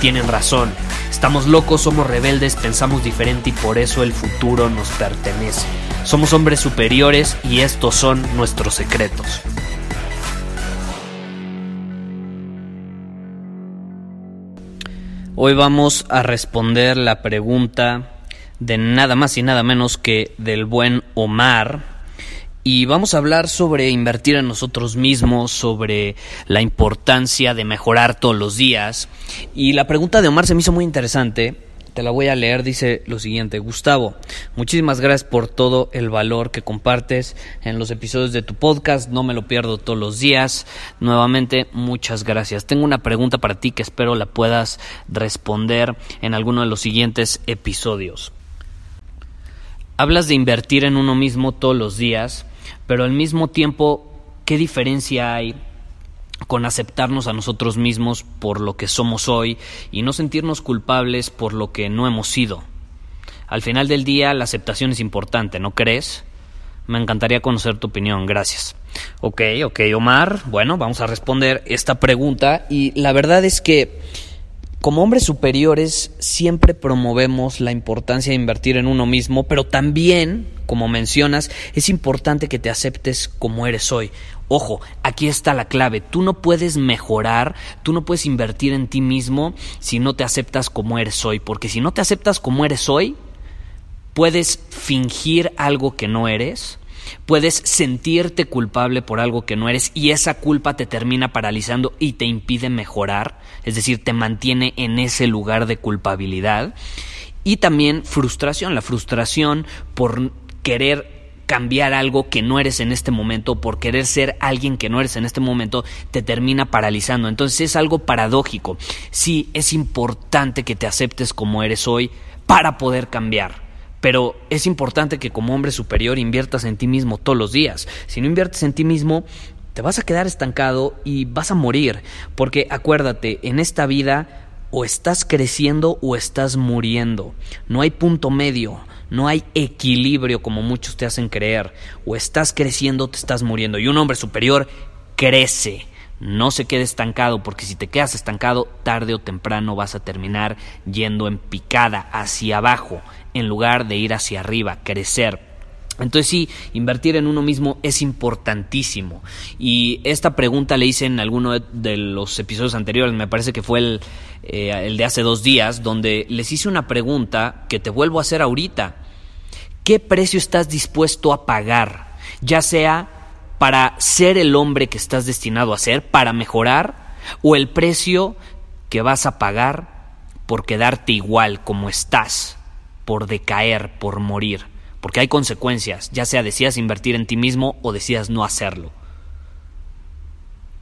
tienen razón. Estamos locos, somos rebeldes, pensamos diferente y por eso el futuro nos pertenece. Somos hombres superiores y estos son nuestros secretos. Hoy vamos a responder la pregunta de nada más y nada menos que del buen Omar. Y vamos a hablar sobre invertir en nosotros mismos, sobre la importancia de mejorar todos los días. Y la pregunta de Omar se me hizo muy interesante te la voy a leer, dice lo siguiente, Gustavo, muchísimas gracias por todo el valor que compartes en los episodios de tu podcast, no me lo pierdo todos los días, nuevamente muchas gracias. Tengo una pregunta para ti que espero la puedas responder en alguno de los siguientes episodios. Hablas de invertir en uno mismo todos los días, pero al mismo tiempo, ¿qué diferencia hay con aceptarnos a nosotros mismos por lo que somos hoy y no sentirnos culpables por lo que no hemos sido. Al final del día la aceptación es importante, ¿no crees? Me encantaría conocer tu opinión, gracias. Ok, ok, Omar, bueno, vamos a responder esta pregunta y la verdad es que como hombres superiores siempre promovemos la importancia de invertir en uno mismo, pero también, como mencionas, es importante que te aceptes como eres hoy. Ojo, aquí está la clave. Tú no puedes mejorar, tú no puedes invertir en ti mismo si no te aceptas como eres hoy, porque si no te aceptas como eres hoy, puedes fingir algo que no eres, Puedes sentirte culpable por algo que no eres y esa culpa te termina paralizando y te impide mejorar, es decir, te mantiene en ese lugar de culpabilidad. Y también frustración, la frustración por querer cambiar algo que no eres en este momento, por querer ser alguien que no eres en este momento, te termina paralizando. Entonces es algo paradójico. Sí, es importante que te aceptes como eres hoy para poder cambiar. Pero es importante que como hombre superior inviertas en ti mismo todos los días. Si no inviertes en ti mismo, te vas a quedar estancado y vas a morir. Porque acuérdate, en esta vida o estás creciendo o estás muriendo. No hay punto medio, no hay equilibrio como muchos te hacen creer. O estás creciendo o te estás muriendo. Y un hombre superior crece. No se quede estancado, porque si te quedas estancado, tarde o temprano vas a terminar yendo en picada hacia abajo en lugar de ir hacia arriba, crecer. Entonces sí, invertir en uno mismo es importantísimo. Y esta pregunta le hice en alguno de los episodios anteriores, me parece que fue el, eh, el de hace dos días, donde les hice una pregunta que te vuelvo a hacer ahorita. ¿Qué precio estás dispuesto a pagar? Ya sea para ser el hombre que estás destinado a ser, para mejorar, o el precio que vas a pagar por quedarte igual como estás por decaer, por morir, porque hay consecuencias, ya sea decidas invertir en ti mismo o decidas no hacerlo.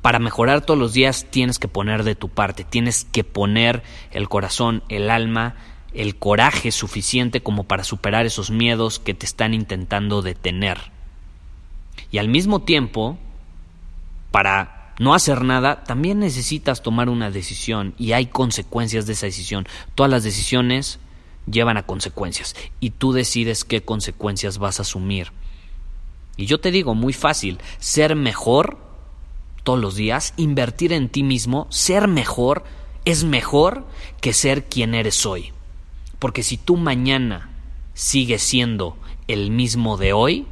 Para mejorar todos los días tienes que poner de tu parte, tienes que poner el corazón, el alma, el coraje suficiente como para superar esos miedos que te están intentando detener. Y al mismo tiempo, para no hacer nada, también necesitas tomar una decisión y hay consecuencias de esa decisión. Todas las decisiones llevan a consecuencias y tú decides qué consecuencias vas a asumir. Y yo te digo, muy fácil, ser mejor todos los días, invertir en ti mismo, ser mejor es mejor que ser quien eres hoy. Porque si tú mañana sigues siendo el mismo de hoy,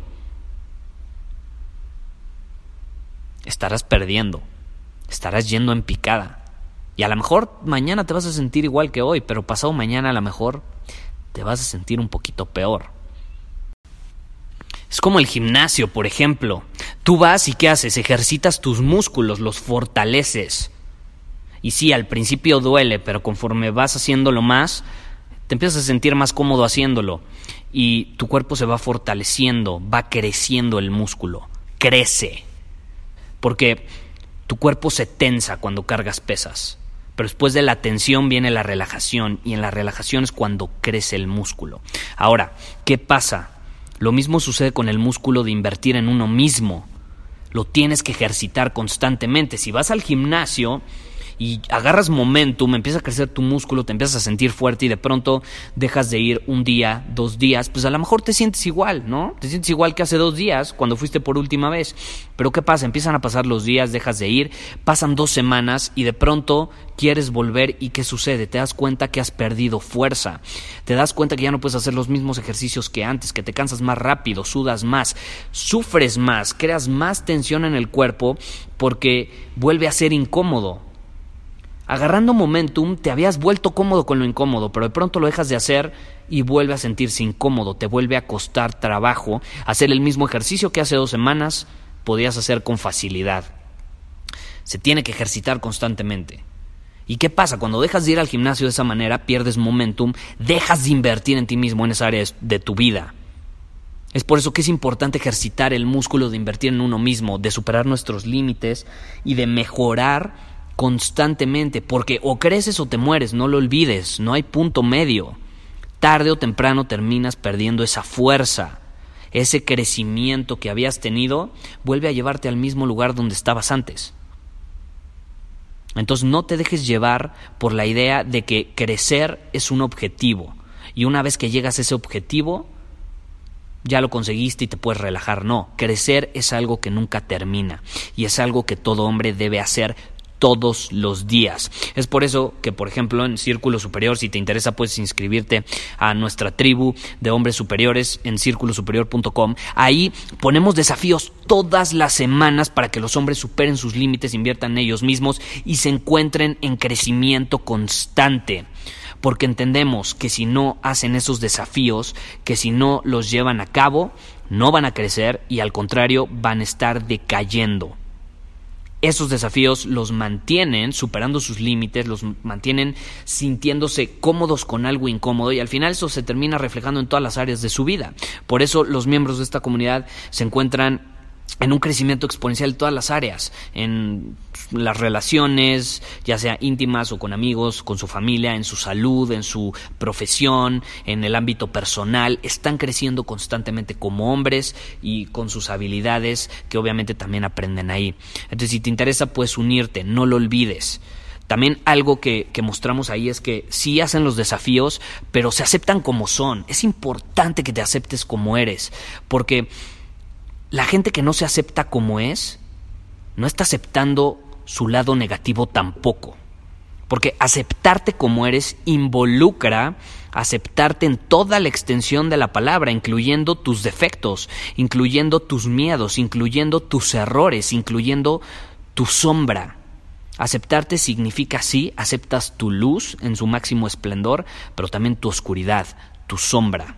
estarás perdiendo, estarás yendo en picada. Y a lo mejor mañana te vas a sentir igual que hoy, pero pasado mañana a lo mejor te vas a sentir un poquito peor. Es como el gimnasio, por ejemplo. Tú vas y ¿qué haces? Ejercitas tus músculos, los fortaleces. Y sí, al principio duele, pero conforme vas haciéndolo más, te empiezas a sentir más cómodo haciéndolo y tu cuerpo se va fortaleciendo, va creciendo el músculo, crece. Porque tu cuerpo se tensa cuando cargas pesas, pero después de la tensión viene la relajación y en la relajación es cuando crece el músculo. Ahora, ¿qué pasa? Lo mismo sucede con el músculo de invertir en uno mismo. Lo tienes que ejercitar constantemente. Si vas al gimnasio, y agarras momentum, empieza a crecer tu músculo, te empiezas a sentir fuerte y de pronto dejas de ir un día, dos días, pues a lo mejor te sientes igual, ¿no? Te sientes igual que hace dos días cuando fuiste por última vez. Pero ¿qué pasa? Empiezan a pasar los días, dejas de ir, pasan dos semanas y de pronto quieres volver y ¿qué sucede? Te das cuenta que has perdido fuerza, te das cuenta que ya no puedes hacer los mismos ejercicios que antes, que te cansas más rápido, sudas más, sufres más, creas más tensión en el cuerpo porque vuelve a ser incómodo agarrando momentum, te habías vuelto cómodo con lo incómodo, pero de pronto lo dejas de hacer y vuelve a sentirse incómodo, te vuelve a costar trabajo hacer el mismo ejercicio que hace dos semanas podías hacer con facilidad. Se tiene que ejercitar constantemente. ¿Y qué pasa? Cuando dejas de ir al gimnasio de esa manera, pierdes momentum, dejas de invertir en ti mismo en esa área de tu vida. Es por eso que es importante ejercitar el músculo de invertir en uno mismo, de superar nuestros límites y de mejorar constantemente, porque o creces o te mueres, no lo olvides, no hay punto medio. Tarde o temprano terminas perdiendo esa fuerza, ese crecimiento que habías tenido, vuelve a llevarte al mismo lugar donde estabas antes. Entonces no te dejes llevar por la idea de que crecer es un objetivo y una vez que llegas a ese objetivo, ya lo conseguiste y te puedes relajar. No, crecer es algo que nunca termina y es algo que todo hombre debe hacer todos los días. Es por eso que, por ejemplo, en Círculo Superior, si te interesa, puedes inscribirte a nuestra tribu de hombres superiores en círculosuperior.com. Ahí ponemos desafíos todas las semanas para que los hombres superen sus límites, inviertan en ellos mismos y se encuentren en crecimiento constante porque entendemos que si no hacen esos desafíos, que si no los llevan a cabo, no van a crecer y al contrario van a estar decayendo esos desafíos los mantienen superando sus límites, los mantienen sintiéndose cómodos con algo incómodo y al final eso se termina reflejando en todas las áreas de su vida. Por eso los miembros de esta comunidad se encuentran en un crecimiento exponencial en todas las áreas, en las relaciones, ya sea íntimas o con amigos, con su familia, en su salud, en su profesión, en el ámbito personal, están creciendo constantemente como hombres y con sus habilidades que obviamente también aprenden ahí. Entonces, si te interesa, puedes unirte, no lo olvides. También algo que, que, mostramos ahí es que sí hacen los desafíos, pero se aceptan como son. Es importante que te aceptes como eres, porque la gente que no se acepta como es, no está aceptando su lado negativo tampoco. Porque aceptarte como eres involucra aceptarte en toda la extensión de la palabra, incluyendo tus defectos, incluyendo tus miedos, incluyendo tus errores, incluyendo tu sombra. Aceptarte significa sí, aceptas tu luz en su máximo esplendor, pero también tu oscuridad, tu sombra.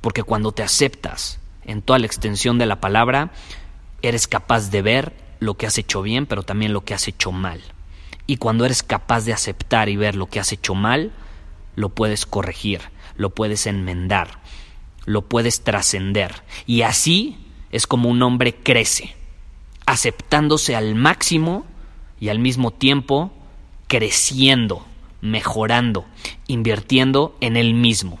Porque cuando te aceptas, en toda la extensión de la palabra, eres capaz de ver lo que has hecho bien, pero también lo que has hecho mal. Y cuando eres capaz de aceptar y ver lo que has hecho mal, lo puedes corregir, lo puedes enmendar, lo puedes trascender. Y así es como un hombre crece, aceptándose al máximo y al mismo tiempo creciendo mejorando, invirtiendo en él mismo.